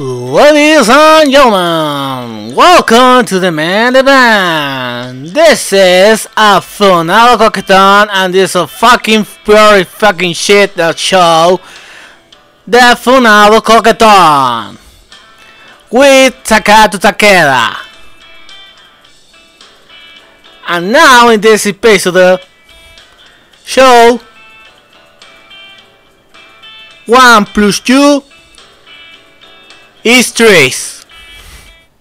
Ladies and gentlemen, welcome to the main event. This is a phenomenal cockton and this is a fucking very fucking shit that show the Funado Cockton with Takato Takeda. And now in this episode show 1 plus 2 Easter eggs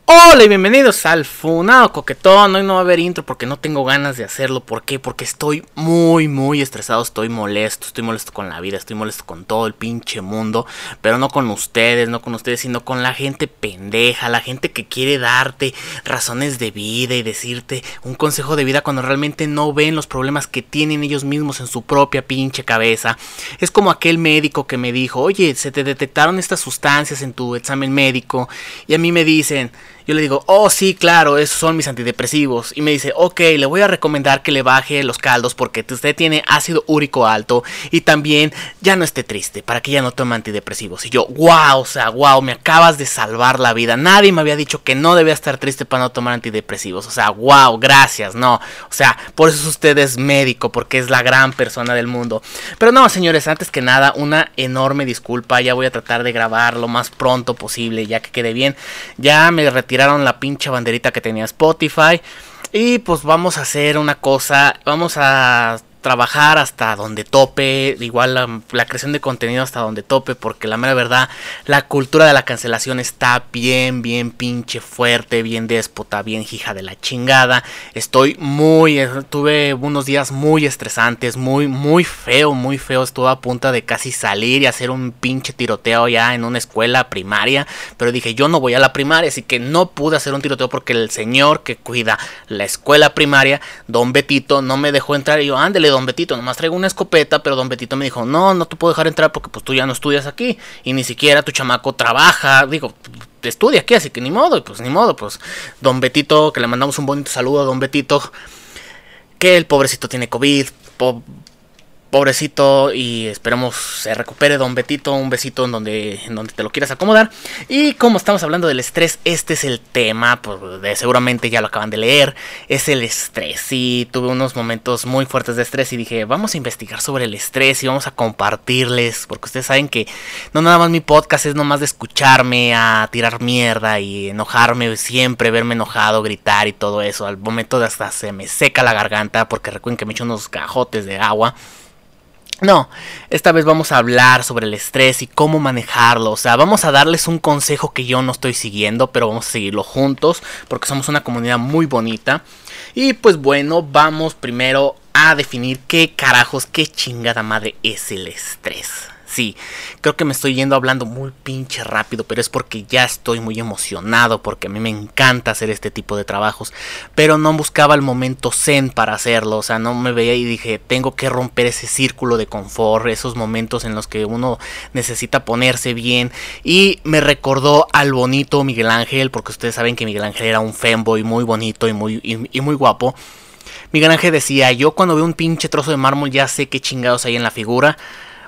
Hola y bienvenidos al Funado Coquetón. Hoy no va a haber intro porque no tengo ganas de hacerlo. ¿Por qué? Porque estoy muy, muy estresado. Estoy molesto. Estoy molesto con la vida. Estoy molesto con todo el pinche mundo. Pero no con ustedes, no con ustedes, sino con la gente pendeja. La gente que quiere darte razones de vida y decirte un consejo de vida cuando realmente no ven los problemas que tienen ellos mismos en su propia pinche cabeza. Es como aquel médico que me dijo, oye, se te detectaron estas sustancias en tu examen médico. Y a mí me dicen, yo le digo, oh sí, claro, esos son mis antidepresivos. Y me dice, ok, le voy a recomendar que le baje los caldos porque usted tiene ácido úrico alto y también ya no esté triste para que ya no tome antidepresivos. Y yo, wow, o sea, wow, me acabas de salvar la vida. Nadie me había dicho que no debía estar triste para no tomar antidepresivos. O sea, wow, gracias, no. O sea, por eso usted es médico, porque es la gran persona del mundo. Pero no, señores, antes que nada, una enorme disculpa. Ya voy a tratar de grabar lo más pronto posible, ya que quede bien. Ya me retiré la pinche banderita que tenía Spotify. Y pues vamos a hacer una cosa, vamos a trabajar hasta donde tope, igual la, creación de contenido hasta donde tope, porque la mera verdad, la cultura de la cancelación está bien, bien pinche fuerte, bien déspota, bien hija de la chingada. Estoy muy, eh, tuve unos días muy estresantes, muy, muy feo, muy feo. Estuve a punto de casi salir y hacer un pinche tiroteo ya en una escuela primaria, pero dije, yo no voy a la primaria, así que no pude hacer un tiroteo porque el señor que cuida la escuela primaria, don Betito, no me dejó entrar y yo, ándele, don Betito, nomás traigo una escopeta, pero don Betito me dijo, no, no te puedo dejar entrar porque pues tú ya no estudias aquí y ni siquiera tu chamaco trabaja, digo, estudia aquí, así que ni modo, pues ni modo, pues don Betito, que le mandamos un bonito saludo a don Betito, que el pobrecito tiene COVID, pobrecito y esperemos se recupere don Betito, un besito en donde, en donde te lo quieras acomodar. Y como estamos hablando del estrés, este es el tema, pues seguramente ya lo acaban de leer, es el estrés. Y tuve unos momentos muy fuertes de estrés y dije, vamos a investigar sobre el estrés y vamos a compartirles, porque ustedes saben que no nada más mi podcast es nomás de escucharme a tirar mierda y enojarme siempre, verme enojado, gritar y todo eso. Al momento de hasta se me seca la garganta porque recuerden que me echo unos cajotes de agua. No, esta vez vamos a hablar sobre el estrés y cómo manejarlo. O sea, vamos a darles un consejo que yo no estoy siguiendo, pero vamos a seguirlo juntos porque somos una comunidad muy bonita. Y pues bueno, vamos primero a definir qué carajos, qué chingada madre es el estrés. Creo que me estoy yendo hablando muy pinche rápido, pero es porque ya estoy muy emocionado, porque a mí me encanta hacer este tipo de trabajos, pero no buscaba el momento zen para hacerlo, o sea, no me veía y dije, tengo que romper ese círculo de confort, esos momentos en los que uno necesita ponerse bien, y me recordó al bonito Miguel Ángel, porque ustedes saben que Miguel Ángel era un femboy muy bonito y muy, y, muy guapo. Miguel Ángel decía, yo cuando veo un pinche trozo de mármol ya sé qué chingados hay en la figura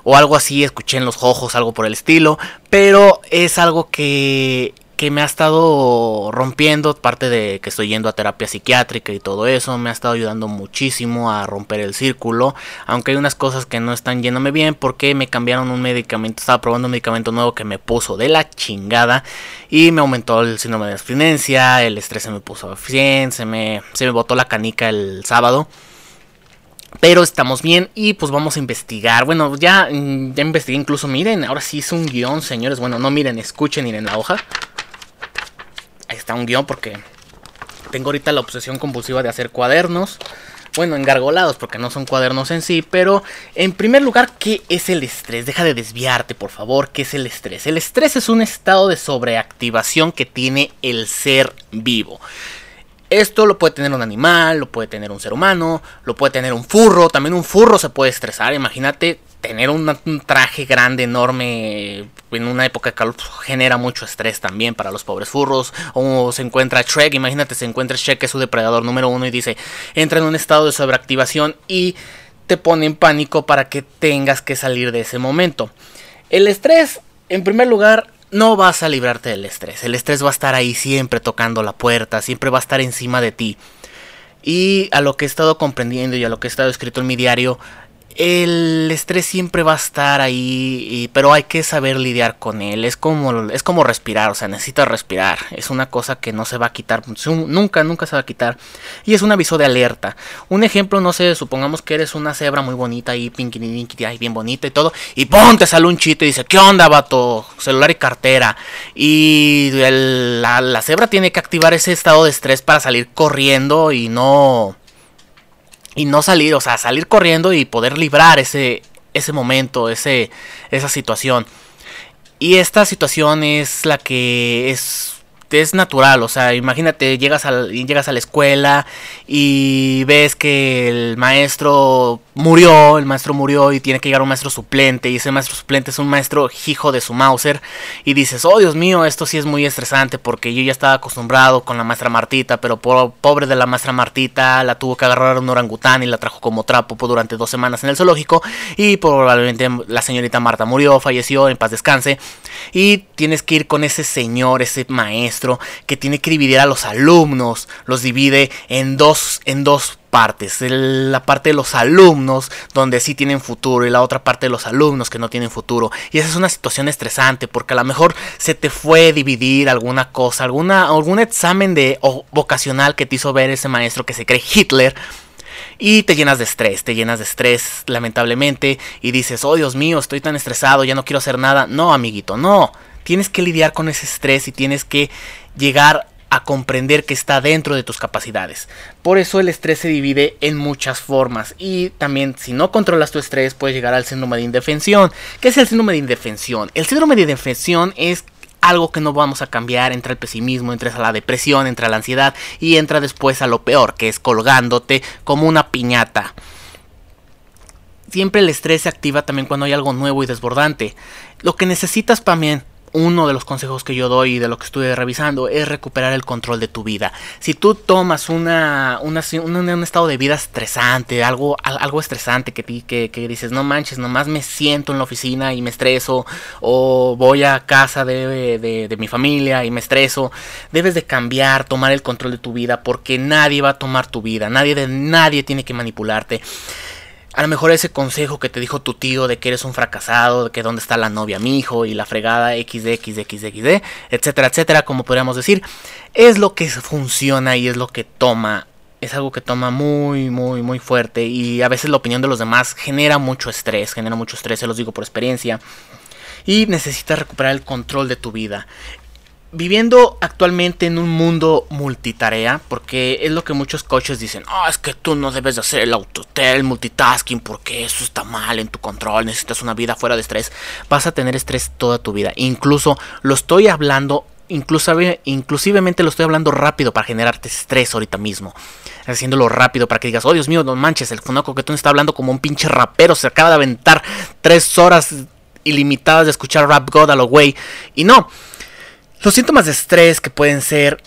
o algo así, escuché en los ojos, algo por el estilo, pero es algo que, que me ha estado rompiendo, parte de que estoy yendo a terapia psiquiátrica y todo eso, me ha estado ayudando muchísimo a romper el círculo, aunque hay unas cosas que no están yéndome bien porque me cambiaron un medicamento, estaba probando un medicamento nuevo que me puso de la chingada y me aumentó el síndrome de abstinencia, el estrés se me puso a 100, se me, se me botó la canica el sábado. Pero estamos bien y pues vamos a investigar. Bueno, ya, mm, ya investigué incluso, miren, ahora sí es un guion, señores. Bueno, no miren, escuchen, miren la hoja. Ahí está un guion porque tengo ahorita la obsesión compulsiva de hacer cuadernos. Bueno, engargolados porque no son cuadernos en sí. Pero en primer lugar, ¿qué es el estrés? Deja de desviarte, por favor. ¿Qué es el estrés? El estrés es un estado de sobreactivación que tiene el ser vivo. Esto lo puede tener un animal, lo puede tener un ser humano, lo puede tener un furro. También un furro se puede estresar. Imagínate tener un, traje grande, enorme, en una época de calor pues, genera mucho estrés también para los pobres furros. O se encuentra Shrek, imagínate, se encuentra Shrek, que es su depredador número uno, y dice, entra en un estado de sobreactivación y te pone en pánico para que tengas que salir de ese momento. El estrés, en primer lugar, no vas a librarte del estrés. El estrés va a estar ahí siempre tocando la puerta, siempre va a estar encima de ti. Y a lo que he estado comprendiendo y a lo que he estado escrito en mi diario, el estrés siempre va a estar ahí, pero hay que saber lidiar con él. Es como, es como respirar, o sea, necesitas respirar. Es una cosa que no se va a quitar, nunca, nunca se va a quitar. Y es un aviso de alerta. Un ejemplo, no sé, supongamos que eres una cebra muy bonita ahí, pinky, bien bonita y todo. Y ¡pum! te sale un chito y dice, ¿qué onda, vato? Celular y cartera. Y la, la cebra tiene que activar ese estado de estrés para salir corriendo y no y no salir, o sea, salir corriendo y poder librar ese, ese momento, ese, esa situación. Y esta situación es la que es es natural, o sea, imagínate, llegas a, llegas a la escuela y ves que el maestro murió, el maestro murió y tiene que llegar un maestro suplente y ese maestro suplente es un maestro hijo de su Mauser y dices, oh Dios mío, esto sí es muy estresante porque yo ya estaba acostumbrado con la maestra Martita, pero pobre de la maestra Martita, la tuvo que agarrar un orangután y la trajo como trapo durante dos semanas en el zoológico y probablemente la señorita Marta murió, falleció, en paz descanse. Y tienes que ir con ese señor, ese maestro, que tiene que dividir a los alumnos, los divide en dos, en dos partes, la parte de los alumnos donde sí tienen futuro y la otra parte de los alumnos que no tienen futuro. Y esa es una situación estresante porque a lo mejor se te fue dividir alguna cosa, alguna, algún examen de vocacional que te hizo ver ese maestro que se cree Hitler. Y te llenas de estrés, te llenas de estrés lamentablemente y dices, oh Dios mío, estoy tan estresado, ya no quiero hacer nada. No, amiguito, no tienes que lidiar con ese estrés y tienes que llegar a comprender que está dentro de tus capacidades. Por eso el estrés se divide en muchas formas y también si no controlas tu estrés puedes llegar al síndrome de indefensión. ¿Qué es el síndrome de indefensión? El síndrome de indefensión es algo que no vamos a cambiar, entra el pesimismo, entra la depresión, entra la ansiedad y entra después a lo peor, que es colgándote como una piñata. Siempre el estrés se activa también cuando hay algo nuevo y desbordante. Lo que necesitas también uno de los consejos que yo doy y de lo que estuve revisando es recuperar el control de tu vida. Si tú tomas una, un estado de vida estresante, algo, algo estresante que, que, que, dices, no manches, nomás me siento en la oficina y me estreso, o voy a casa de, de, de mi familia y me estreso, debes de cambiar, tomar el control de tu vida, porque nadie va a tomar tu vida, nadie de nadie tiene que manipularte. A lo mejor ese consejo que te dijo tu tío de que eres un fracasado, de que dónde está la novia mi hijo y la fregada XD, XD, XD, etcétera, etcétera, como podríamos decir, es lo que funciona y es lo que toma. Es algo que toma muy, muy, muy fuerte y a veces la opinión de los demás genera mucho estrés, genera mucho estrés, se los digo por experiencia. Y necesitas recuperar el control de tu vida viviendo actualmente en un mundo multitarea, porque es lo que muchos coaches dicen, oh, es que tú no debes de hacer el autotel, multitasking, porque eso está mal en tu control, necesitas una vida fuera de estrés, vas a tener estrés toda tu vida. Incluso lo estoy hablando, incluso, inclusivemente lo estoy hablando rápido para generarte estrés ahorita mismo. Haciéndolo rápido para que digas, oh Dios mío, no manches, el funoco que tú está hablando como un pinche rapero, se acaba de aventar tres horas ilimitadas de escuchar Rap God a lo güey. Y no, los síntomas de estrés que pueden ser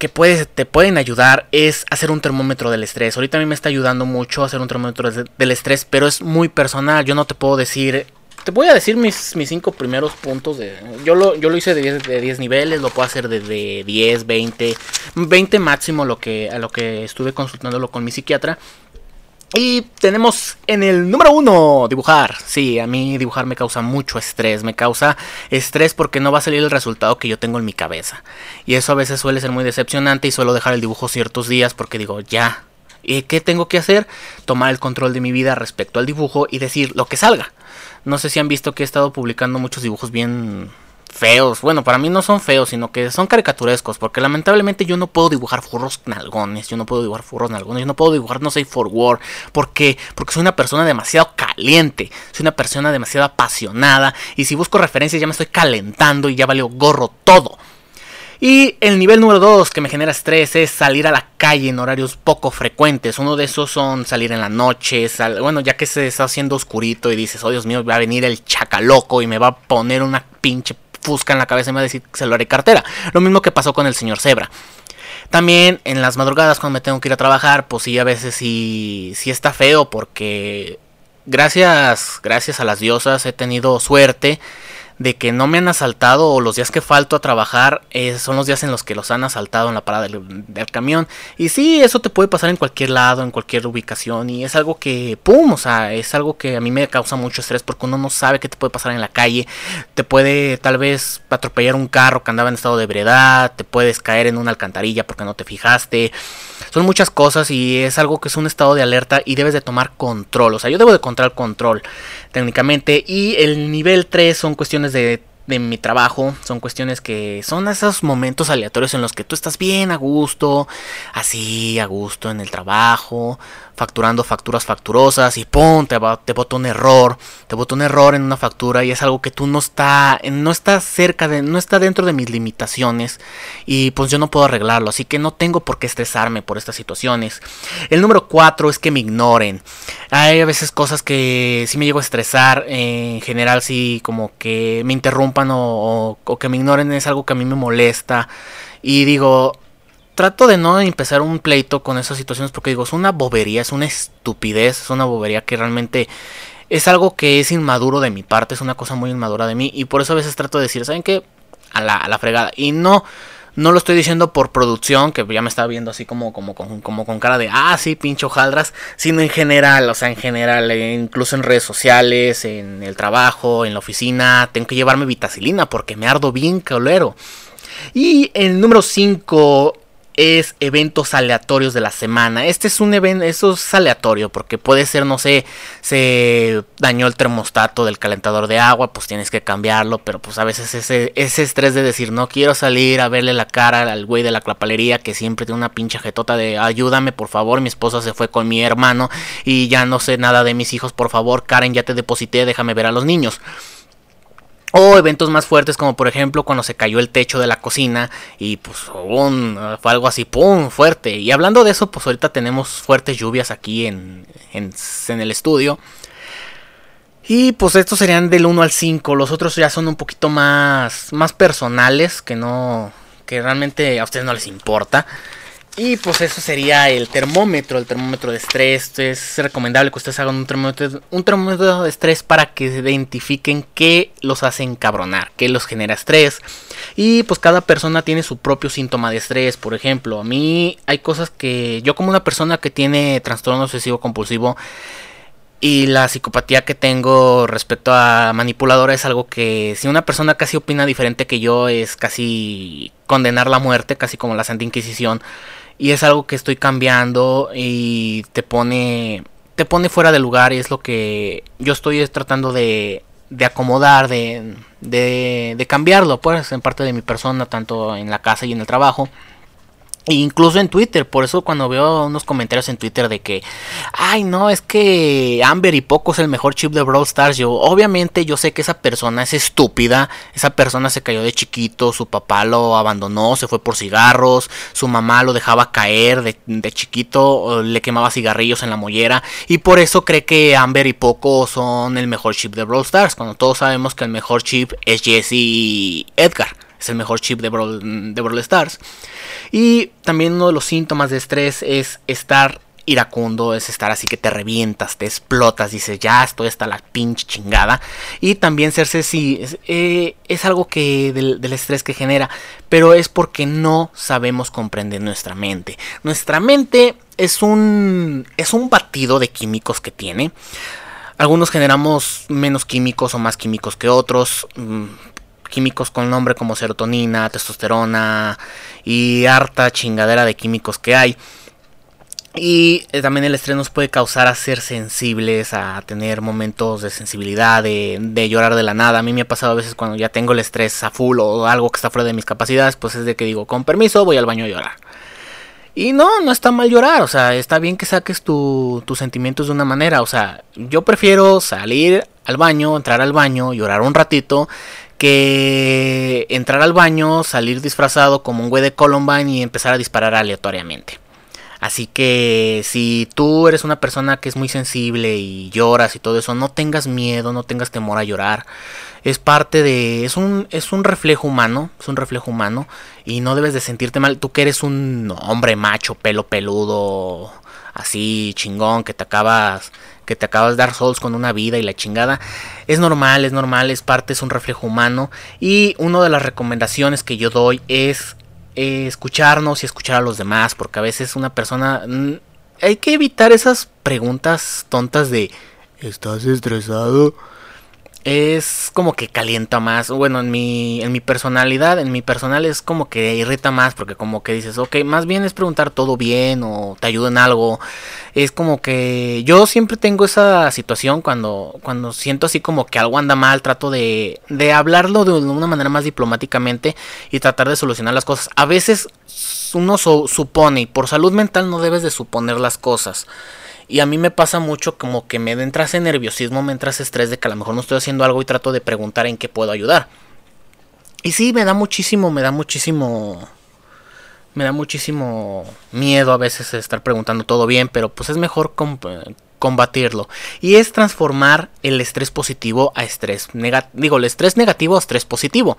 que te pueden ayudar es hacer un termómetro del estrés. Ahorita a mí me está ayudando mucho hacer un termómetro del estrés, pero es muy personal. Yo no te puedo decir. Te voy a decir mis, mis cinco primeros puntos. De, yo, lo, yo lo hice de 10, de 10 niveles, lo puedo hacer desde 10, 20, 20 máximo lo que, a lo que estuve consultándolo con mi psiquiatra. Y tenemos en el número uno, dibujar. Sí, a mí dibujar me causa mucho estrés. Me causa estrés porque no va a salir el resultado que yo tengo en mi cabeza. Y eso a veces suele ser muy decepcionante y suelo dejar el dibujo ciertos días porque digo, ya. ¿Y qué tengo que hacer? Tomar el control de mi vida respecto al dibujo y decir lo que salga. No sé si han visto que he estado publicando muchos dibujos bien feos. Bueno, para mí no son feos, sino que son caricaturescos. Porque lamentablemente yo no puedo dibujar furros nalgones. Yo no puedo dibujar furros nalgones. Yo no puedo dibujar no sé for war. ¿Por qué? Porque soy una persona demasiado caliente. Soy una persona demasiado apasionada. Y si busco referencias ya me estoy calentando y ya valió gorro todo. Y el nivel número 2 que me genera estrés es salir a la calle en horarios poco frecuentes. Uno de esos son salir en la noche, bueno, ya que se está haciendo oscurito y dices, oh Dios mío, va a venir el chacaloco y me va a poner una pinche fusca en la cabeza y me va a decir se lo haré cartera. Lo mismo que pasó con el señor Zebra. También en las madrugadas cuando me tengo que ir a trabajar, pues sí, a veces sí, sí está feo porque gracias, gracias a las diosas he tenido suerte de que no me han asaltado o los días que falto a trabajar eh, son los días en los que los han asaltado en la parada del, camión. Y sí, eso te puede pasar en cualquier lado, en cualquier ubicación y es algo que, ¡pum! O sea, es algo que a mí me causa mucho estrés porque uno no sabe qué te puede pasar en la calle. Te puede tal vez atropellar un carro que andaba en estado de ebriedad, te puedes caer en una alcantarilla porque no te fijaste. Son muchas cosas y es algo que es un estado de alerta y debes de tomar control. O sea, yo debo de controlar control técnicamente. Y el nivel 3 son cuestiones de, de mi trabajo. Son cuestiones que son esos momentos aleatorios en los que tú estás bien a gusto. Así, a gusto en el trabajo facturando facturas facturosas y ¡pum! Te, te bota un error, te bota un error en una factura y es algo que tú no está, no está cerca de, no está dentro de mis limitaciones y pues yo no puedo arreglarlo, así que no tengo por qué estresarme por estas situaciones. El número 4 es que me ignoren. Hay a veces cosas que sí me llego a estresar, en general sí como que me interrumpan o que me ignoren es algo que a mí me molesta y digo, trato de no empezar un pleito con esas situaciones porque digo, es una bobería, es una estupidez, es una bobería que realmente es algo que es inmaduro de mi parte, es una cosa muy inmadura de mí y por eso a veces trato de decir, ¿saben qué? A la, a la fregada. Y no, no lo estoy diciendo por producción, que ya me estaba viendo así como, como, como, como con cara de, ah, sí, pincho jaldras, sino en general, o sea, en general, eh, incluso en redes sociales, en el trabajo, en la oficina, tengo que llevarme vitacilina porque me ardo bien colero. Y el número 5 es eventos aleatorios de la semana. Este es un evento, eso es aleatorio, porque puede ser, no sé, se dañó el termostato del calentador de agua, pues tienes que cambiarlo, pero pues a veces ese, ese estrés de decir, no quiero salir a verle la cara al güey de la clapalería que siempre tiene una pinche jetota de ayúdame, por favor, mi esposa se fue con mi hermano y ya no sé nada de mis hijos, por favor, Karen, ya te deposité, déjame ver a los niños. O eventos más fuertes como por ejemplo cuando se cayó el techo de la cocina y pues fue algo así, ¡pum! fuerte. Y hablando de eso, pues ahorita tenemos fuertes lluvias aquí en, en, en el estudio. Y pues estos serían del 1 al 5. Los otros ya son un poquito más, más personales que no... que realmente a ustedes no les importa. Y pues eso sería el termómetro, el termómetro de estrés. Es recomendable que ustedes hagan un termómetro, un termómetro de estrés para que identifiquen qué los hace encabronar, qué los genera estrés. Y pues cada persona tiene su propio síntoma de estrés. Por ejemplo, a mí hay cosas que yo como una persona que tiene trastorno obsesivo compulsivo y la psicopatía que tengo respecto a manipuladora es algo que si una persona casi opina diferente que yo es casi condenar la muerte, casi como la Santa Inquisición y es algo que estoy cambiando y te pone te pone fuera de lugar y es lo que yo estoy tratando de, de acomodar, de, de, de cambiarlo, pues, en parte de mi persona, tanto en la casa y en el trabajo. Incluso en Twitter, por eso cuando veo unos comentarios en Twitter de que, ay no, es que Amber y Poco es el mejor chip de Brawl Stars, yo obviamente yo sé que esa persona es estúpida, esa persona se cayó de chiquito, su papá lo abandonó, se fue por cigarros, su mamá lo dejaba caer de, chiquito, le quemaba cigarrillos en la mollera y por eso cree que Amber y Poco son el mejor chip de Brawl Stars, cuando todos sabemos que el mejor chip es Jesse Edgar es el mejor chip de Brawl, de Stars. Y también uno de los síntomas de estrés es estar iracundo, es estar así que te revientas, te explotas, dices ya estoy hasta la pinche chingada. Y también serse sí, es, eh, es algo que del, estrés que genera, pero es porque no sabemos comprender nuestra mente. Nuestra mente es un, es un batido de químicos que tiene. Algunos generamos menos químicos o más químicos que otros. Químicos con nombre como serotonina, testosterona y harta chingadera de químicos que hay. Y eh, también el estrés nos puede causar a ser sensibles, a tener momentos de sensibilidad, de, llorar de la nada. A mí me ha pasado a veces cuando ya tengo el estrés a full o algo que está fuera de mis capacidades, pues es de que digo, con permiso, voy al baño a llorar. Y no, no está mal llorar, o sea, está bien que saques tus sentimientos de una manera, o sea, yo prefiero salir al baño, entrar al baño, llorar un ratito, que entrar al baño, salir disfrazado como un güey de Columbine y empezar a disparar aleatoriamente. Así que si tú eres una persona que es muy sensible y lloras y todo eso, no tengas miedo, no tengas temor a llorar. Es parte de es un es un reflejo humano, es un reflejo humano y no debes de sentirte mal. Tú que eres un hombre macho, pelo peludo, así chingón que te acabas que te acabas dar Souls con una vida y la chingada. Es normal, es normal, es parte, es un reflejo humano. Y una de las recomendaciones que yo doy es eh, escucharnos y escuchar a los demás, porque a veces una persona... Mm, hay que evitar esas preguntas tontas de... ¿Estás estresado? Es como que calienta más. Bueno, en mi, en mi personalidad, en mi personal es como que irrita más porque como que dices, ok, más bien es preguntar todo bien o te ayuda en algo. Es como que yo siempre tengo esa situación cuando, cuando siento así como que algo anda mal, trato de, de hablarlo de una manera más diplomáticamente y tratar de solucionar las cosas. A veces uno supone y por salud mental no debes de suponer las cosas. Y a mí me pasa mucho como que me entra ese nerviosismo, me entra ese estrés de que a lo mejor no estoy haciendo algo y trato de preguntar en qué puedo ayudar. Y sí, me da muchísimo, me da muchísimo... Me da muchísimo miedo a veces estar preguntando todo bien, pero pues es mejor combatirlo. Y es transformar el estrés positivo a estrés negativo. Digo, el estrés negativo a estrés positivo.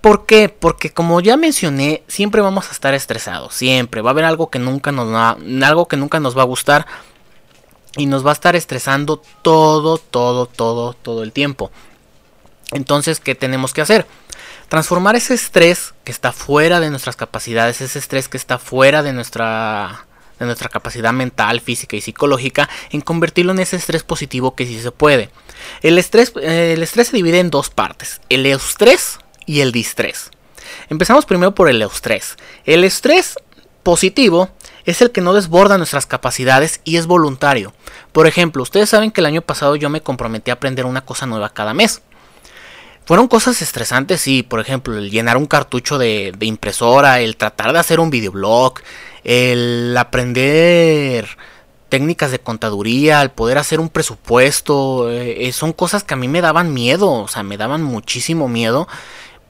¿Por qué? Porque como ya mencioné, siempre vamos a estar estresados, siempre va a haber algo que nunca nos va, algo que nunca nos va a gustar, y nos va a estar estresando todo, todo, todo, todo el tiempo. Entonces, ¿qué tenemos que hacer? Transformar ese estrés que está fuera de nuestras capacidades, ese estrés que está fuera de nuestra, de nuestra capacidad mental, física y psicológica, en convertirlo en ese estrés positivo que sí se puede. El estrés, eh, el estrés se divide en dos partes, el eustrés y el distrés. Empezamos primero por el eustrés. El estrés positivo es el que no desborda nuestras capacidades y es voluntario. Por ejemplo, ustedes saben que el año pasado yo me comprometí a aprender una cosa nueva cada mes. Fueron cosas estresantes, sí, por ejemplo, el llenar un cartucho de, impresora, el tratar de hacer un videoblog, el aprender técnicas de contaduría, el poder hacer un presupuesto, eh, eh, son cosas que a mí me daban miedo, o sea, me daban muchísimo miedo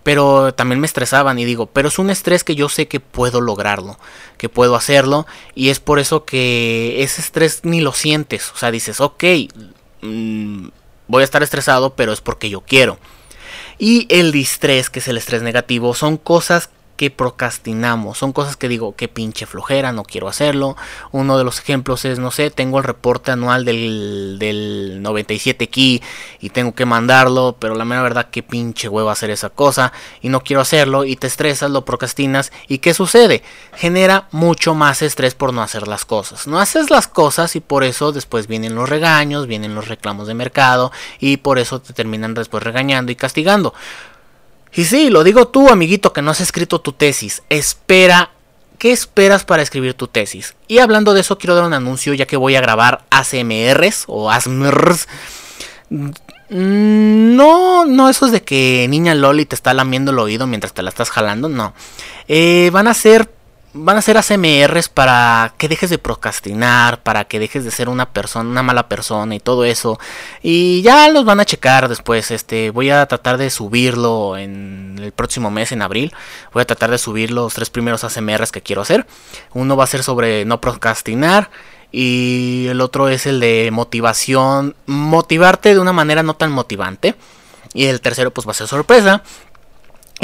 pero también me estresaban y digo, pero es un estrés que yo sé que puedo lograrlo, que puedo hacerlo y es por eso que ese estrés ni lo sientes, o sea, dices, ok, mm, voy a estar estresado, pero es porque yo quiero. Y el distrés, que es el estrés negativo, son cosas procrastinamos. Son cosas que digo, que pinche flojera, no quiero hacerlo. Uno de los ejemplos es, no sé, tengo el reporte anual del, del 97 key y tengo que mandarlo, pero la mera verdad que pinche huevo hacer esa cosa y no quiero hacerlo y te estresas, lo procrastinas y ¿qué sucede? Genera mucho más estrés por no hacer las cosas. No haces las cosas y por eso después vienen los regaños, vienen los reclamos de mercado y por eso te terminan después regañando y castigando. Y sí, lo digo tú, amiguito, que no has escrito tu tesis. Espera. ¿Qué esperas para escribir tu tesis? Y hablando de eso, quiero dar un anuncio ya que voy a grabar ASMRs o ASMRs. Mm, no, no, eso es de que niña Loli te está lamiendo el oído mientras te la estás jalando, no. Eh, van a ser van a ser ACMRs para que dejes de procrastinar, para que dejes de ser una persona, una mala persona y todo eso. Y ya los van a checar después. Este, voy a tratar de subirlo en el próximo mes, en abril. Voy a tratar de subir los tres primeros ACMRs que quiero hacer. Uno va a ser sobre no procrastinar. Y el otro es el de motivación. Motivarte de una manera no tan motivante. Y el tercero pues va a ser sorpresa.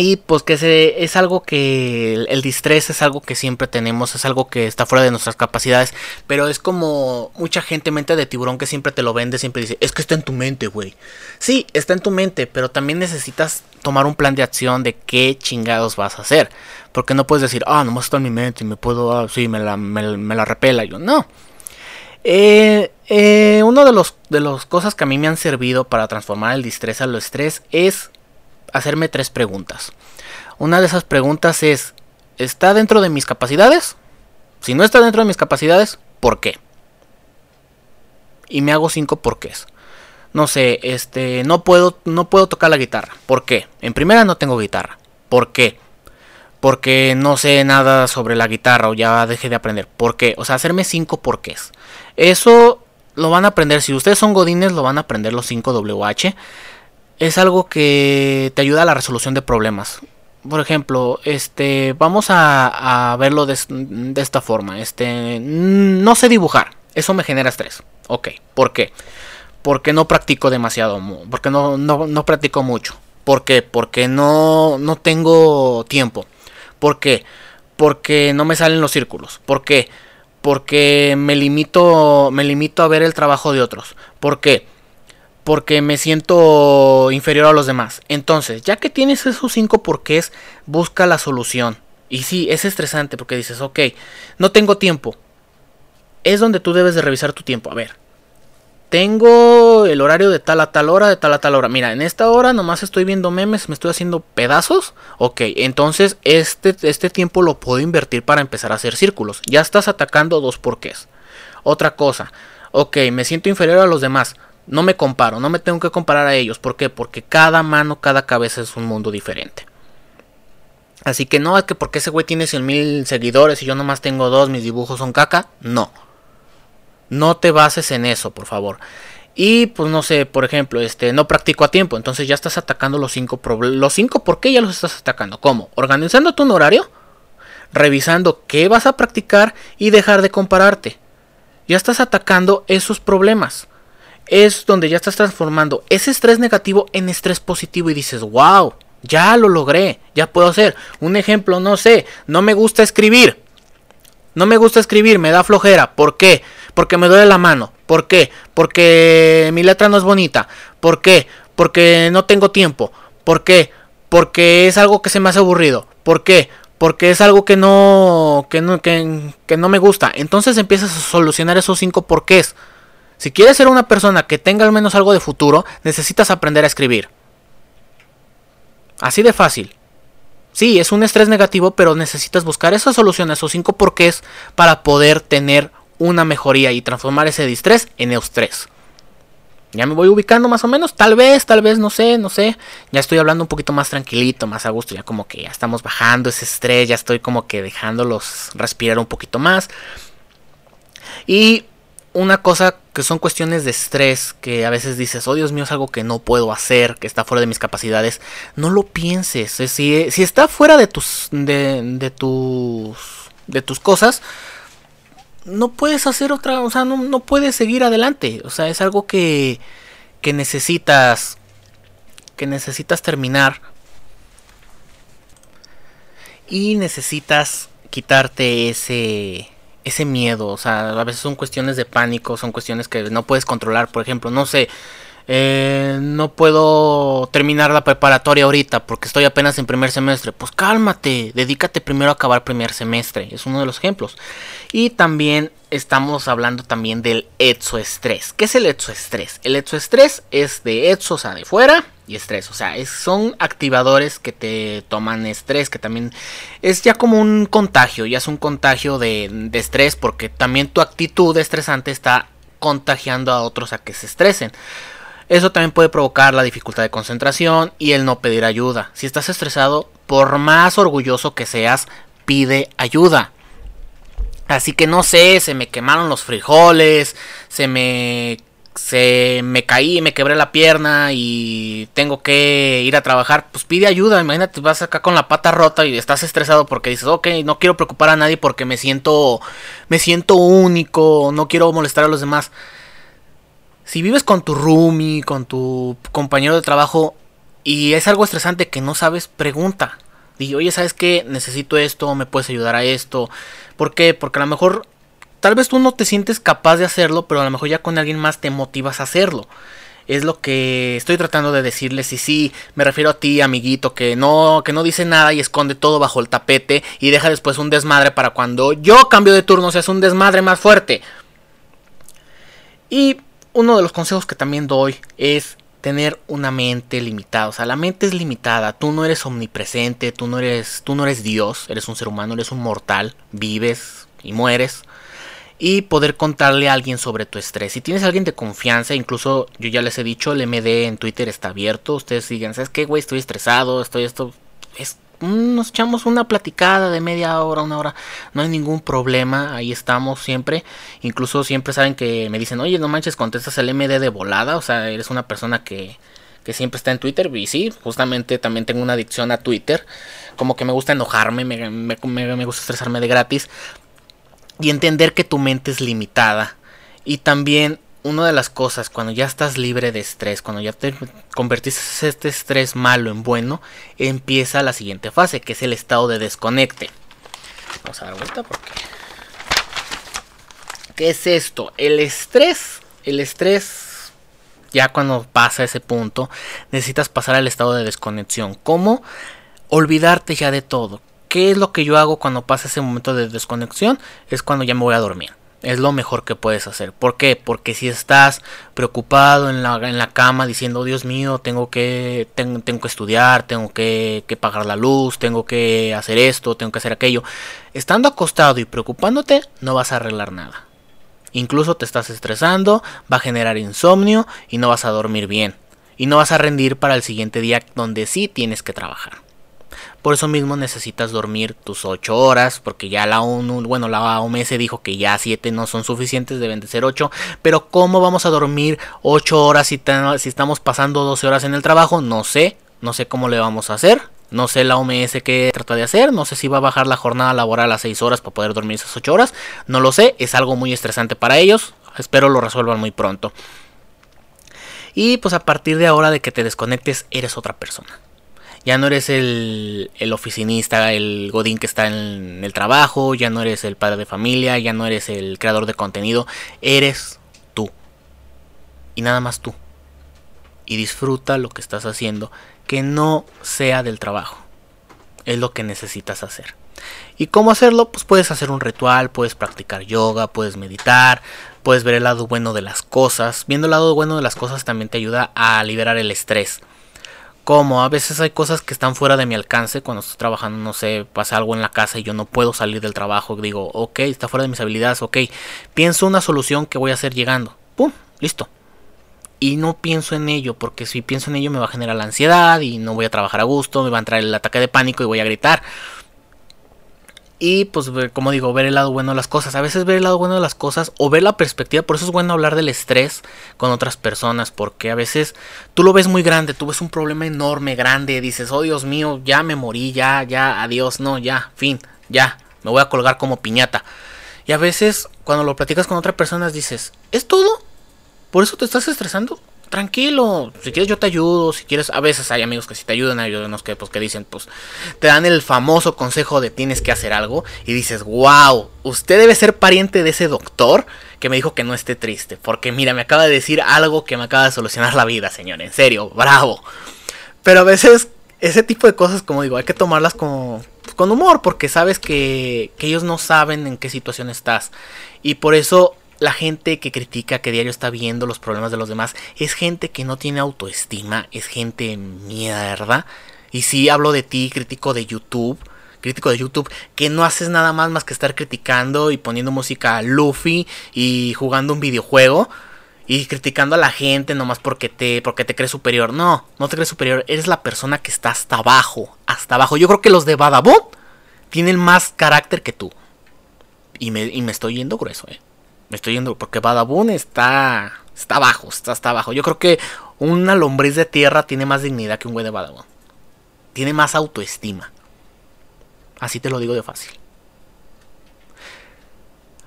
Y pues que se, es algo que el, distrés es algo que siempre tenemos, es algo que está fuera de nuestras capacidades, pero es como mucha gente mente de tiburón que siempre te lo vende, siempre dice, es que está en tu mente, güey. Sí, está en tu mente, pero también necesitas tomar un plan de acción de qué chingados vas a hacer. Porque no puedes decir, ah, nomás está en mi mente y me puedo, ah, sí, me la, me, la repela. Yo, no. Eh, eh, uno de los de las cosas que a mí me han servido para transformar el distrés a lo estrés es hacerme tres preguntas. Una de esas preguntas es, ¿está dentro de mis capacidades? Si no está dentro de mis capacidades, ¿por qué? Y me hago cinco porqués. No sé, este, no puedo, no puedo tocar la guitarra. ¿Por qué? En primera no tengo guitarra. ¿Por qué? Porque no sé nada sobre la guitarra o ya dejé de aprender. ¿Por qué? O sea, hacerme cinco porqués. Eso lo van a aprender. Si ustedes son godines, lo van a aprender los 5 WH es algo que te ayuda a la resolución de problemas. Por ejemplo, este, vamos a, verlo de, esta forma. Este, no sé dibujar. Eso me genera estrés. Ok, ¿por qué? Porque no practico demasiado. Porque no, no, practico mucho. ¿Por qué? Porque no, no tengo tiempo. ¿Por qué? Porque no me salen los círculos. ¿Por qué? porque me limito, me limito a ver el trabajo de otros. ¿Por qué? Porque me siento inferior a los demás. Entonces, ya que tienes esos cinco porqués, busca la solución. Y sí, es estresante porque dices, ok, no tengo tiempo. Es donde tú debes de revisar tu tiempo. A ver, tengo el horario de tal a tal hora, de tal a tal hora. Mira, en esta hora nomás estoy viendo memes, me estoy haciendo pedazos. Ok, entonces este, este tiempo lo puedo invertir para empezar a hacer círculos. Ya estás atacando dos porqués. Otra cosa, ok, me siento inferior a los demás. No me comparo, no me tengo que comparar a ellos. ¿Por qué? Porque cada mano, cada cabeza es un mundo diferente. Así que no, es que porque ese güey tiene 100 mil seguidores y yo nomás tengo dos, mis dibujos son caca. No. No te bases en eso, por favor. Y pues no sé, por ejemplo, este no practico a tiempo, entonces ya estás atacando los cinco los cinco, ¿por qué ya los estás atacando? ¿Cómo? Organizando tu horario, revisando qué vas a practicar y dejar de compararte. Ya estás atacando esos problemas. Es donde ya estás transformando ese estrés negativo en estrés positivo y dices, "Wow, ya lo logré, ya puedo hacer." Un ejemplo, no sé, no me gusta escribir. No me gusta escribir, me da flojera. ¿Por qué? Porque me duele la mano. ¿Por qué? Porque mi letra no es bonita. ¿Por qué? Porque no tengo tiempo. ¿Por qué? Porque es algo que se me hace aburrido. ¿Por qué? Porque es algo que no, que no, que, que no me gusta. Entonces empiezas a solucionar esos cinco porqués. Si quieres ser una persona que tenga al menos algo de futuro, necesitas aprender a escribir. Así de fácil. Sí, es un estrés negativo, pero necesitas buscar esa solución, esos cinco porqués, para poder tener una mejoría y transformar ese distrés en eustrés. Ya me voy ubicando más o menos, tal vez, tal vez, no sé, no sé. Ya estoy hablando un poquito más tranquilito, más a gusto, ya como que ya estamos bajando ese estrés, ya estoy como que dejándolos respirar un poquito más. Y una cosa que son cuestiones de estrés, que a veces dices, oh Dios mío, es algo que no puedo hacer, que está fuera de mis capacidades, no lo pienses. Si, si está fuera de tus, de, de tus, de tus cosas, no puedes hacer otra, o sea, no, puedes seguir adelante. O sea, es algo que, que necesitas, que necesitas terminar. Y necesitas quitarte ese, ese miedo. O sea, a veces son cuestiones de pánico, son cuestiones que no puedes controlar. Por ejemplo, no sé, eh, no puedo terminar la preparatoria ahorita porque estoy apenas en primer semestre. Pues cálmate, dedícate primero a acabar primer semestre. Es uno de los ejemplos. Y también estamos hablando también del exoestrés. ¿Qué es el exoestrés? El exoestrés es de exo, o sea, de fuera, y estrés. O sea, son activadores que te toman estrés, que también es ya como un contagio, ya es un contagio de, de estrés porque también tu actitud estresante está contagiando a otros a que se estresen. Eso también puede provocar la dificultad de concentración y el no pedir ayuda. Si estás estresado, por más orgulloso que seas, pide ayuda. Así que no sé, se me quemaron los frijoles, se me se me caí, me quebré la pierna y tengo que ir a trabajar, pues pide ayuda. Imagínate, vas acá con la pata rota y estás estresado porque dices, ok, no quiero preocupar a nadie porque me siento, me siento único, no quiero molestar a los demás si vives con tu roomie, con tu compañero de trabajo y es algo estresante que no sabes, pregunta. Dije, oye, ¿sabes qué? Necesito esto, me puedes ayudar a esto. ¿Por qué? Porque a lo mejor, tal vez tú no te sientes capaz de hacerlo, pero a lo mejor ya con alguien más te motivas a hacerlo. Es lo que estoy tratando de decirles. Y sí, me refiero a ti, amiguito, que no, que no dice nada y esconde todo bajo el tapete y deja después un desmadre para cuando yo cambio de turno, seas un desmadre más fuerte. Y uno de los consejos que también doy es tener una mente limitada. O sea, la mente es limitada. Tú no eres omnipresente, tú no eres, tú no eres Dios, eres un ser humano, eres un mortal, vives y mueres. Y poder contarle a alguien sobre tu estrés. Si tienes a alguien de confianza, incluso yo ya les he dicho, el MD en Twitter está abierto. Ustedes sigan, ¿sabes qué, güey? Estoy estresado, estoy esto. Es nos echamos una platicada de media hora, una hora, no hay ningún problema, ahí estamos siempre, incluso siempre saben que me dicen, oye, no manches, contestas el MD de volada, o sea, eres una persona que, que siempre está en Twitter, y sí, justamente también tengo una adicción a Twitter, como que me gusta enojarme, me, me, me gusta estresarme de gratis, y entender que tu mente es limitada, y también una de las cosas, cuando ya estás libre de estrés, cuando ya te convertiste este estrés malo en bueno, empieza la siguiente fase, que es el estado de desconecte. Vamos a dar vuelta porque... ¿Qué es esto? El estrés, el estrés, ya cuando pasa ese punto, necesitas pasar al estado de desconexión. ¿Cómo? Olvidarte ya de todo. ¿Qué es lo que yo hago cuando pasa ese momento de desconexión? Es cuando ya me voy a dormir. Es lo mejor que puedes hacer. ¿Por qué? Porque si estás preocupado en la, en la cama diciendo, Dios mío, tengo que, tengo, tengo que estudiar, tengo que, que, pagar la luz, tengo que hacer esto, tengo que hacer aquello. Estando acostado y preocupándote, no vas a arreglar nada. Incluso te estás estresando, va a generar insomnio y no vas a dormir bien. Y no vas a rendir para el siguiente día donde sí tienes que trabajar. Por eso mismo necesitas dormir tus 8 horas, porque ya la ONU, bueno, la OMS dijo que ya 7 no son suficientes, deben de ser 8. Pero ¿cómo vamos a dormir 8 horas si, si estamos pasando 12 horas en el trabajo? No sé, no sé cómo le vamos a hacer. No sé la OMS qué trata de hacer, no sé si va a bajar la jornada laboral a 6 horas para poder dormir esas 8 horas, no lo sé, es algo muy estresante para ellos, espero lo resuelvan muy pronto. Y pues a partir de ahora de que te desconectes, eres otra persona. Ya no eres el, el, oficinista, el godín que está en el trabajo, ya no eres el padre de familia, ya no eres el creador de contenido, eres tú. Y nada más tú. Y disfruta lo que estás haciendo, que no sea del trabajo. Es lo que necesitas hacer. ¿Y cómo hacerlo? Pues puedes hacer un ritual, puedes practicar yoga, puedes meditar, puedes ver el lado bueno de las cosas. Viendo el lado bueno de las cosas también te ayuda a liberar el estrés como a veces hay cosas que están fuera de mi alcance cuando estoy trabajando, no sé, pasa algo en la casa y yo no puedo salir del trabajo, digo, ok, está fuera de mis habilidades, ok, pienso una solución que voy a hacer llegando, pum, listo. Y no pienso en ello, porque si pienso en ello me va a generar la ansiedad y no voy a trabajar a gusto, me va a entrar el ataque de pánico y voy a gritar. Y pues, como digo, ver el lado bueno de las cosas. A veces ver el lado bueno de las cosas o ver la perspectiva. Por eso es bueno hablar del estrés con otras personas. Porque a veces tú lo ves muy grande. Tú ves un problema enorme, grande. Dices, oh Dios mío, ya me morí, ya, ya, adiós, no, ya, fin, ya. Me voy a colgar como piñata. Y a veces cuando lo platicas con otras personas dices, ¿es todo? ¿Por eso te estás estresando? Tranquilo, si quieres yo te ayudo, si quieres, a veces hay amigos que si te ayudan, hay unos que pues que dicen, pues te dan el famoso consejo de tienes que hacer algo y dices, wow, usted debe ser pariente de ese doctor que me dijo que no esté triste, porque mira, me acaba de decir algo que me acaba de solucionar la vida, señor, en serio, bravo. Pero a veces ese tipo de cosas, como digo, hay que tomarlas con, con humor, porque sabes que, que ellos no saben en qué situación estás. Y por eso la gente que critica, que diario está viendo los problemas de los demás, es gente que no tiene autoestima, es gente mierda. Y si hablo de ti, crítico de YouTube, crítico de YouTube, que no haces nada más más que estar criticando y poniendo música Luffy y jugando un videojuego y criticando a la gente nomás porque te porque te crees superior. No, no te crees superior, eres la persona que está hasta abajo, hasta abajo. Yo creo que los de Badabot tienen más carácter que tú. Y me, y me estoy yendo grueso, eh. Me estoy yendo porque Badabun está está abajo, está hasta abajo. Yo creo que una lombriz de tierra tiene más dignidad que un güey de Badabun. Tiene más autoestima. Así te lo digo de fácil.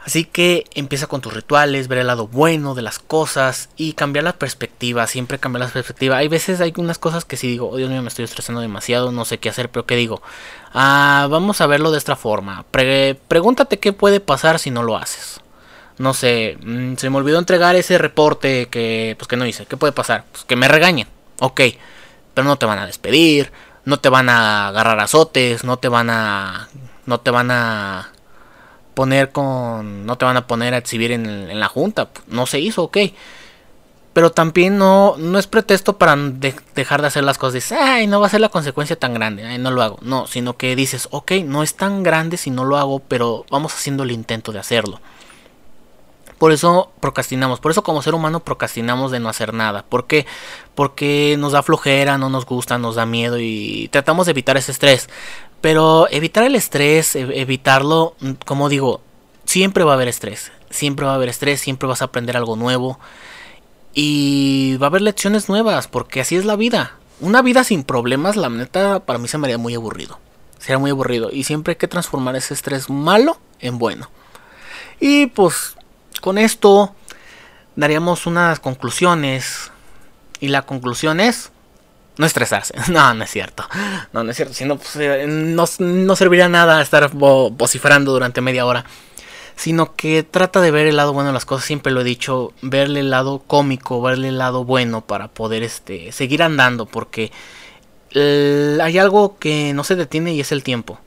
Así que empieza con tus rituales, ver el lado bueno de las cosas y cambiar la perspectiva, siempre cambiar la perspectiva. Hay veces hay unas cosas que si digo, oh, Dios mío, me estoy estresando demasiado, no sé qué hacer, pero ¿qué digo? Ah, vamos a verlo de esta forma. pregúntate qué puede pasar si no lo haces no sé, mm, se me olvidó entregar ese reporte que, pues que no hice. ¿Qué puede pasar? Pues que me regañen. Ok, pero no te van a despedir, no te van a agarrar azotes, no te van a, no te van a poner con, no te van a poner a exhibir en, la junta. No se hizo, ok. Pero también no, no es pretexto para dejar de hacer las cosas. Dices, ay, no va a ser la consecuencia tan grande, ay, no lo hago. No, sino que dices, ok, no es tan grande si no lo hago, pero vamos haciendo el intento de hacerlo. Por eso procrastinamos, por eso como ser humano procrastinamos de no hacer nada. ¿Por qué? Porque nos da flojera, no nos gusta, nos da miedo y tratamos de evitar ese estrés. Pero evitar el estrés, e-, evitarlo, mm, como digo, siempre va a haber estrés. Siempre va a haber estrés, siempre vas a aprender algo nuevo. Y va a haber lecciones nuevas, porque así es la vida. Una vida sin problemas, la neta, para mí se me haría muy aburrido. Sería muy aburrido. Y siempre hay que transformar ese estrés malo en bueno. Y pues con esto daríamos unas conclusiones. Y la conclusión es no estresarse. No, no es cierto. No, no es cierto. Si no, pues, eh, no, serviría nada estar vociferando durante media hora. sino que trata de ver el lado bueno de las cosas, siempre lo he dicho, verle el lado cómico, verle el lado bueno para poder este, seguir andando, porque hay algo que no se detiene y es el tiempo.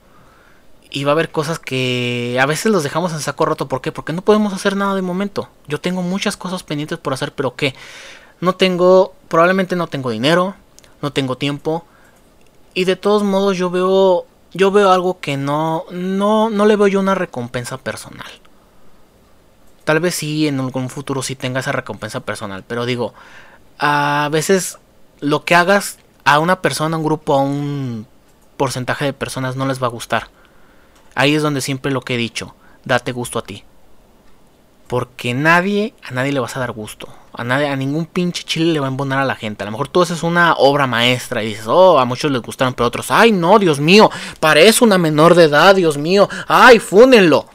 Y va a haber cosas que a veces los dejamos en saco roto. ¿Por qué? Porque no podemos hacer nada de momento. Yo tengo muchas cosas pendientes por hacer, pero ¿qué? No tengo, probablemente no tengo dinero, no tengo tiempo. Y de todos modos yo veo, yo veo algo que no, no, no le veo yo una recompensa personal. Tal vez sí, en algún futuro sí tenga esa recompensa personal. Pero digo, a veces lo que hagas a una persona, a un grupo, a un porcentaje de personas no les va a gustar. Ahí es donde siempre lo que he dicho, date gusto a ti. Porque nadie, a nadie le vas a dar gusto. A nadie, a ningún pinche chile le va a embonar a la gente. A lo mejor tú haces una obra maestra y dices, oh, a muchos les gustaron, pero otros, ay, no, Dios mío, parece una menor de edad, Dios mío, ay, fúnenlo.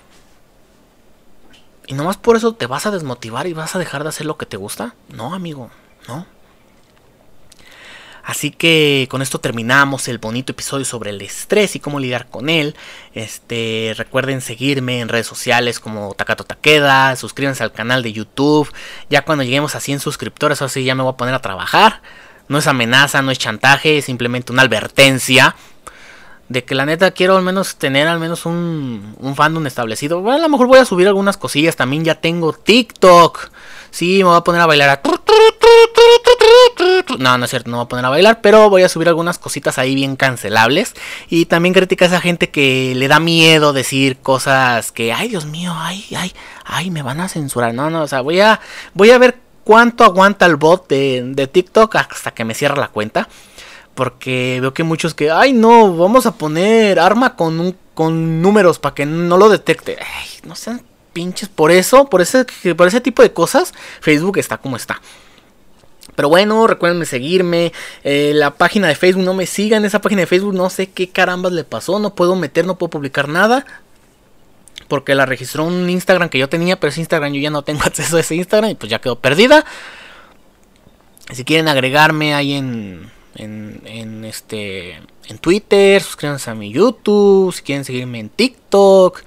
Y nomás por eso te vas a desmotivar y vas a dejar de hacer lo que te gusta. No, amigo, no. Así que con esto terminamos el bonito episodio sobre el estrés y cómo lidiar con él. Este, recuerden seguirme en redes sociales como Takato Takeda, suscríbanse al canal de YouTube. Ya cuando lleguemos a 100 suscriptores, así ya me voy a poner a trabajar. No es amenaza, no es chantaje, es simplemente una advertencia de que la neta quiero al menos tener al menos un, un fandom establecido. Bueno, a lo mejor voy a subir algunas cosillas. También ya tengo TikTok. Sí, me voy a poner a bailar a... No, no es cierto, no voy a poner a bailar, pero voy a subir algunas cositas ahí bien cancelables. Y también critica a esa gente que le da miedo decir cosas que, ay Dios mío, ay, ay, ay, me van a censurar. No, no, o sea, voy a, voy a ver cuánto aguanta el bot de, de TikTok hasta que me cierre la cuenta. Porque veo que muchos que, ay no, vamos a poner arma con, un, con números para que no lo detecte. Ay, no sean pinches. Por eso, por ese, por ese tipo de cosas, Facebook está como está. Pero bueno, recuerden seguirme. Eh, la página de Facebook, no me sigan. Esa página de Facebook, no sé qué carambas le pasó. No puedo meter, no puedo publicar nada. Porque la registró un Instagram que yo tenía, pero ese Instagram yo ya no tengo acceso a ese Instagram y pues ya quedó perdida. Si quieren agregarme ahí en, en, en, este en Twitter, suscríbanse a mi YouTube, si quieren seguirme en TikTok,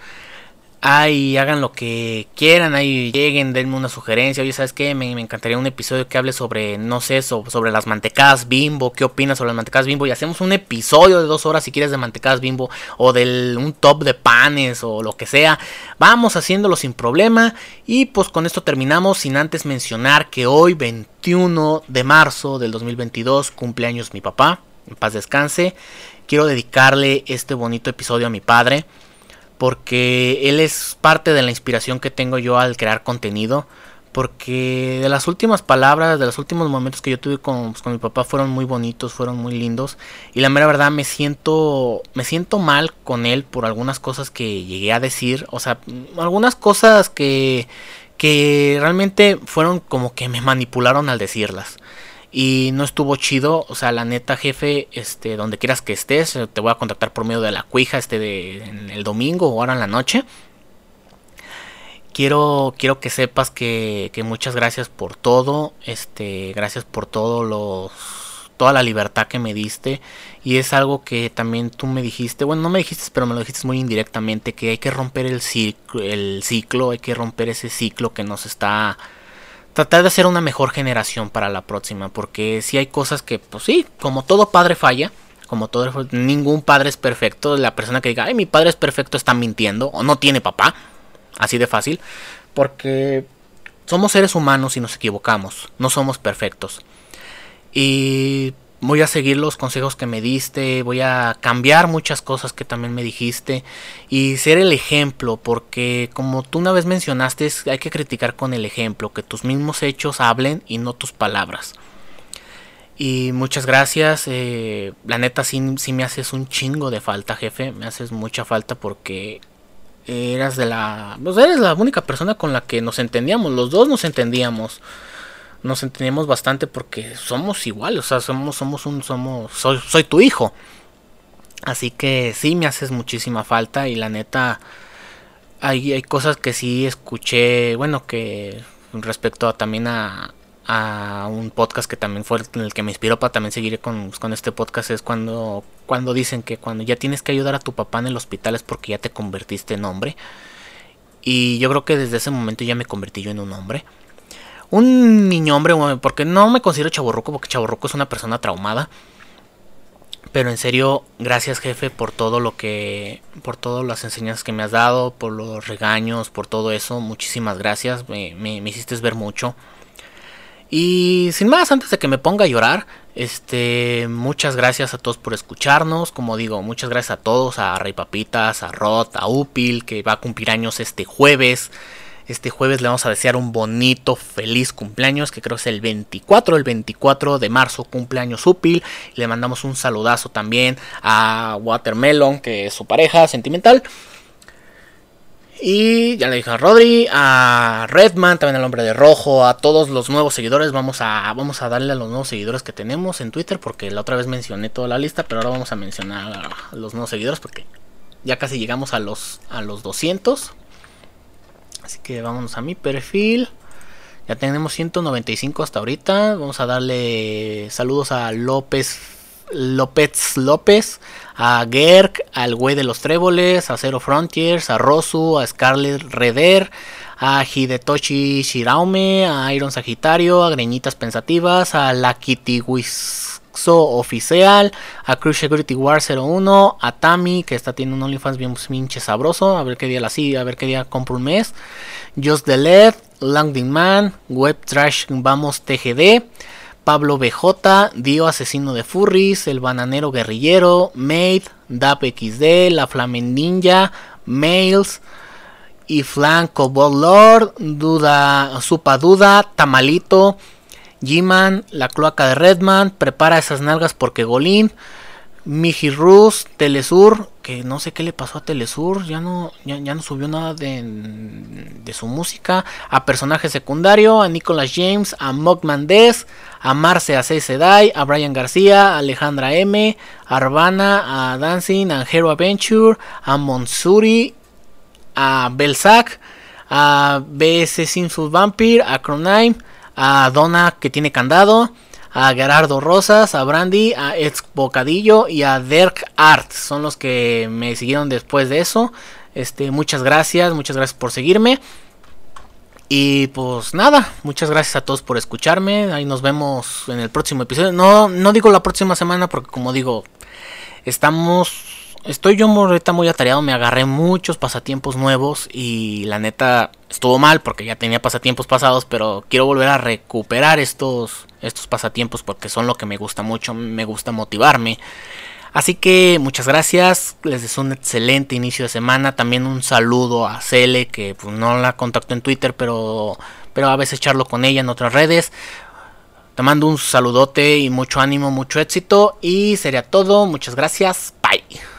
Ay, hagan lo que quieran, ahí lleguen, denme una sugerencia. Oye, ¿sabes qué? Me, encantaría un episodio que hable sobre, no sé, sobre, las mantecadas bimbo. ¿Qué opinas sobre las mantecadas bimbo? Y hacemos un episodio de dos horas si quieres de mantecadas bimbo. O del un top de panes o lo que sea. Vamos haciéndolo sin problema. Y pues con esto terminamos sin antes mencionar que hoy, 21 de marzo del 2022, cumpleaños mi papá. En paz descanse. Quiero dedicarle este bonito episodio a mi padre porque él es parte de la inspiración que tengo yo al crear contenido. Porque de las últimas palabras, de los últimos momentos que yo tuve con, pues, con, mi papá fueron muy bonitos, fueron muy lindos. Y la mera verdad me siento, me siento mal con él por algunas cosas que llegué a decir. O sea, algunas cosas que, que realmente fueron como que me manipularon al decirlas y no estuvo chido. O sea, la neta, jefe, este, donde quieras que estés, te voy a contactar por medio de la cuija este el domingo o ahora en la noche. Quiero, quiero que sepas que, que muchas gracias por todo. Este, gracias por todo los toda la libertad que me diste y es algo que también tú me dijiste, bueno, no me dijiste, pero me lo dijiste muy indirectamente que hay que romper el ciclo, el ciclo, hay que romper ese ciclo que nos está tratar de hacer una mejor generación para la próxima, porque si hay cosas que, pues sí, como todo padre falla, como todo, ningún padre es perfecto, la persona que diga, ay, mi padre es perfecto está mintiendo, o no tiene papá, así de fácil, porque somos seres humanos y nos equivocamos, no somos perfectos. Y voy a seguir los consejos que me diste, voy a cambiar muchas cosas que también me dijiste y ser el ejemplo, porque como tú una vez mencionaste, hay que criticar con el ejemplo, que tus mismos hechos hablen y no tus palabras. Y muchas gracias, eh, la neta sí, sí me haces un chingo de falta, jefe, me haces mucha falta porque eras de la... Pues eres la única persona con la que nos entendíamos, los dos nos entendíamos nos entendemos bastante porque somos iguales, o sea, somos, somos un, somos, soy, soy tu hijo. Así que sí me haces muchísima falta y la neta hay, hay cosas que sí escuché, bueno, que respecto a, también a, a un podcast que también fue el que me inspiró para también seguir con, con, este podcast es cuando, cuando dicen que cuando ya tienes que ayudar a tu papá en el hospital es porque ya te convertiste en hombre. Y yo creo que desde ese momento ya me convertí yo en un hombre. Un niño hombre, porque no me considero chaborroco, porque chaborroco es una persona traumada. Pero en serio, gracias jefe por todo lo que, por todas las enseñanzas que me has dado, por los regaños, por todo eso. Muchísimas gracias, me, me, hiciste ver mucho. Y sin más, antes de que me ponga a llorar, este, muchas gracias a todos por escucharnos. Como digo, muchas gracias a todos, a Rey Papitas, a Rod, a Upil, que va a cumplir años este jueves. Este jueves le vamos a desear un bonito, feliz cumpleaños, que creo es el 24, el 24 de marzo, cumpleaños Upil. Le mandamos un saludazo también a Watermelon, que es su pareja sentimental. Y ya le dije a Rodri, a Redman, también al hombre de rojo, a todos los nuevos seguidores. Vamos a, vamos a darle a los nuevos seguidores que tenemos en Twitter, porque la otra vez mencioné toda la lista, pero ahora vamos a mencionar a los nuevos seguidores, porque ya casi llegamos a los, a los 200. Así que vámonos a mi perfil. Ya tenemos 195 hasta ahorita. Vamos a darle saludos a López López López, a Gerk, al güey de los tréboles, a Zero Frontiers, a Rosu, a Scarlet Reder, a Hidetoshi Shiraume, a Iron Sagitario, a Greñitas Pensativas, a La Oficial, a Cruise Security War 01, a Tami, que está teniendo un OnlyFans bien pinche sabroso, a ver qué día la sigue, a ver qué día compro un mes, Just the Led, Langding Man, Web Trash Vamos TGD, Pablo BJ, Dio Asesino de Furries, El Bananero Guerrillero, Maid, Dap XD, La Ninja, Mails, y Flanco Lord, Duda, Supa Duda, Tamalito, G-Man, La Cloaca de Redman, Prepara esas nalgas porque Golín, Miji Rus, Telesur, que no sé qué le pasó a Telesur, ya no, ya, no subió nada de, su música, a personaje secundario, a Nicolas James, a Mock Mandes, a Marce a Sedai, a Brian García, a Alejandra M, a Arbana, a Dancing, a Hero Adventure, a Monsuri, a Belzac, a BS Sinful Vampire, a Cronime, a Donna que tiene candado, a Gerardo Rosas, a Brandy, a Ex Bocadillo y a Dirk Art. Son los que me siguieron después de eso. Este, muchas gracias, muchas gracias por seguirme. Y pues nada, muchas gracias a todos por escucharme. Ahí nos vemos en el próximo episodio. No, no digo la próxima semana porque como digo, estamos estoy yo ahorita muy atareado, me agarré muchos pasatiempos nuevos y la neta estuvo mal porque ya tenía pasatiempos pasados, pero quiero volver a recuperar estos, estos pasatiempos porque son lo que me gusta mucho, me gusta motivarme. Así que muchas gracias, les deseo un excelente inicio de semana, también un saludo a Cele que pues, no la contacto en Twitter, pero, pero a veces charlo con ella en otras redes. Te mando un saludote y mucho ánimo, mucho éxito y sería todo, muchas gracias, bye.